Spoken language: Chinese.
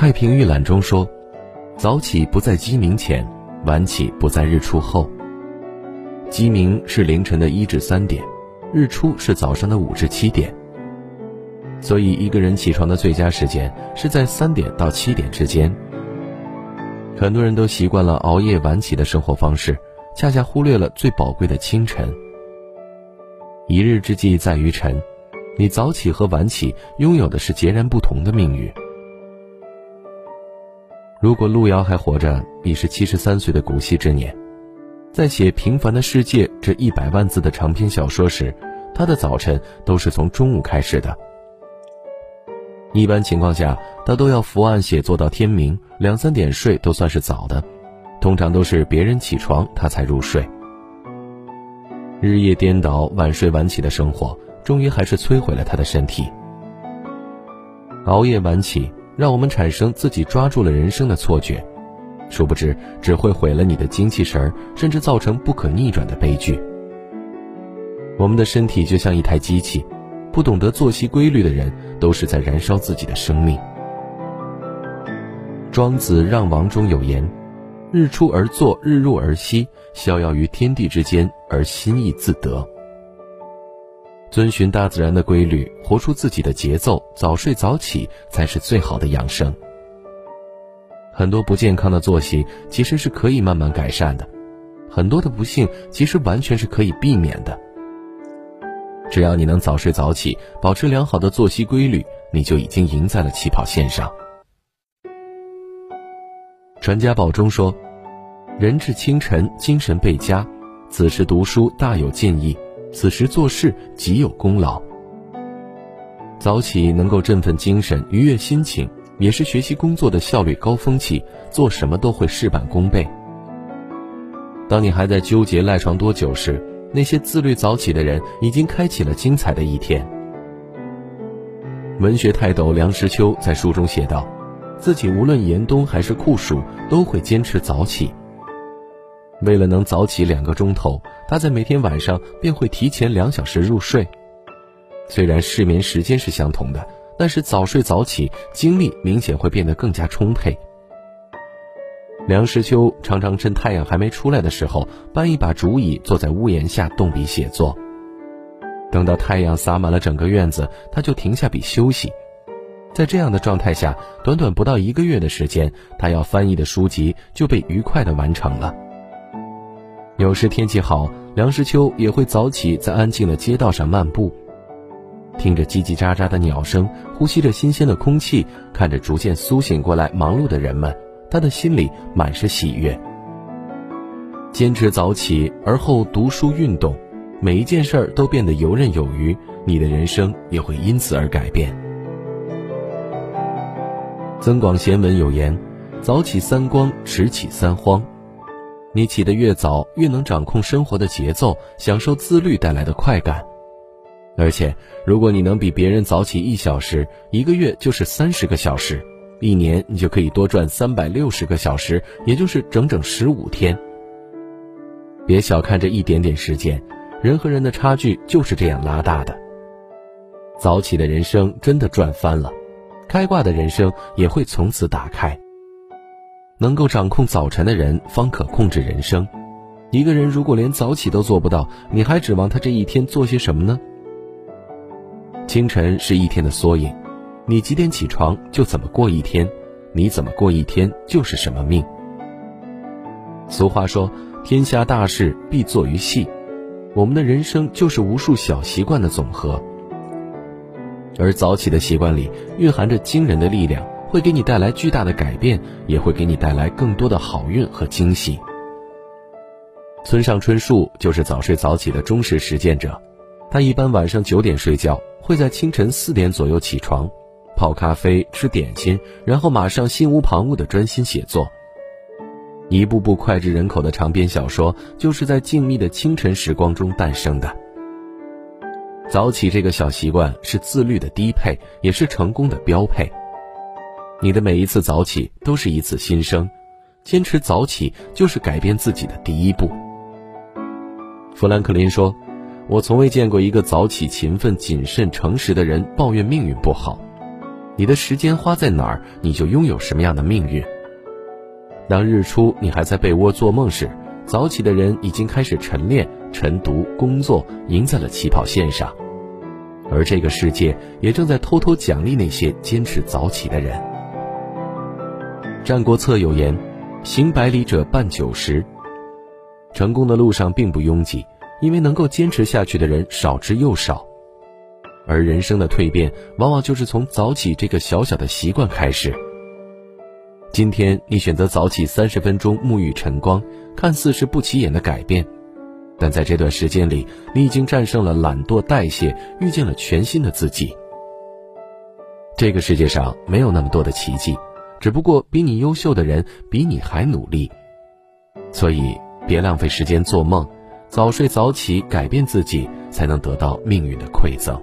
太平御览》中说：“早起不在鸡鸣前，晚起不在日出后。鸡鸣是凌晨的一至三点，日出是早上的五至七点。所以，一个人起床的最佳时间是在三点到七点之间。很多人都习惯了熬夜晚起的生活方式，恰恰忽略了最宝贵的清晨。一日之计在于晨。”你早起和晚起拥有的是截然不同的命运。如果路遥还活着，已是七十三岁的古稀之年，在写《平凡的世界》这一百万字的长篇小说时，他的早晨都是从中午开始的。一般情况下，他都要伏案写作到天明，两三点睡都算是早的，通常都是别人起床他才入睡。日夜颠倒、晚睡晚起的生活。终于还是摧毁了他的身体。熬夜晚起，让我们产生自己抓住了人生的错觉，殊不知只会毁了你的精气神儿，甚至造成不可逆转的悲剧。我们的身体就像一台机器，不懂得作息规律的人，都是在燃烧自己的生命。庄子《让王》中有言：“日出而作，日入而息，逍遥于天地之间，而心意自得。”遵循大自然的规律，活出自己的节奏，早睡早起才是最好的养生。很多不健康的作息其实是可以慢慢改善的，很多的不幸其实完全是可以避免的。只要你能早睡早起，保持良好的作息规律，你就已经赢在了起跑线上。传家宝中说：“人至清晨，精神倍佳，此时读书大有建议。”此时做事极有功劳。早起能够振奋精神、愉悦心情，也是学习工作的效率高峰期，做什么都会事半功倍。当你还在纠结赖床多久时，那些自律早起的人已经开启了精彩的一天。文学泰斗梁实秋在书中写道：“自己无论严冬还是酷暑，都会坚持早起。”为了能早起两个钟头，他在每天晚上便会提前两小时入睡。虽然睡眠时间是相同的，但是早睡早起，精力明显会变得更加充沛。梁实秋常常趁太阳还没出来的时候，搬一把竹椅坐在屋檐下动笔写作。等到太阳洒满了整个院子，他就停下笔休息。在这样的状态下，短短不到一个月的时间，他要翻译的书籍就被愉快地完成了。有时天气好，梁实秋也会早起在安静的街道上漫步，听着叽叽喳喳的鸟声，呼吸着新鲜的空气，看着逐渐苏醒过来忙碌的人们，他的心里满是喜悦。坚持早起，而后读书运动，每一件事儿都变得游刃有余，你的人生也会因此而改变。增广贤文有言：“早起三光，迟起三荒。”你起得越早，越能掌控生活的节奏，享受自律带来的快感。而且，如果你能比别人早起一小时，一个月就是三十个小时，一年你就可以多赚三百六十个小时，也就是整整十五天。别小看这一点点时间，人和人的差距就是这样拉大的。早起的人生真的赚翻了，开挂的人生也会从此打开。能够掌控早晨的人，方可控制人生。一个人如果连早起都做不到，你还指望他这一天做些什么呢？清晨是一天的缩影，你几点起床就怎么过一天，你怎么过一天就是什么命。俗话说：“天下大事必作于细。”我们的人生就是无数小习惯的总和，而早起的习惯里蕴含着惊人的力量。会给你带来巨大的改变，也会给你带来更多的好运和惊喜。村上春树就是早睡早起的忠实实践者，他一般晚上九点睡觉，会在清晨四点左右起床，泡咖啡、吃点心，然后马上心无旁骛地专心写作。一部部脍炙人口的长篇小说，就是在静谧的清晨时光中诞生的。早起这个小习惯是自律的低配，也是成功的标配。你的每一次早起都是一次新生，坚持早起就是改变自己的第一步。富兰克林说：“我从未见过一个早起、勤奋、谨慎、诚实的人抱怨命运不好。你的时间花在哪儿，你就拥有什么样的命运。当日出你还在被窝做梦时，早起的人已经开始晨练、晨读、工作，赢在了起跑线上。而这个世界也正在偷偷奖励那些坚持早起的人。《战国策》有言：“行百里者半九十。”成功的路上并不拥挤，因为能够坚持下去的人少之又少。而人生的蜕变，往往就是从早起这个小小的习惯开始。今天你选择早起三十分钟沐浴晨光，看似是不起眼的改变。但在这段时间里，你已经战胜了懒惰代谢，遇见了全新的自己。这个世界上没有那么多的奇迹，只不过比你优秀的人比你还努力。所以，别浪费时间做梦，早睡早起，改变自己，才能得到命运的馈赠。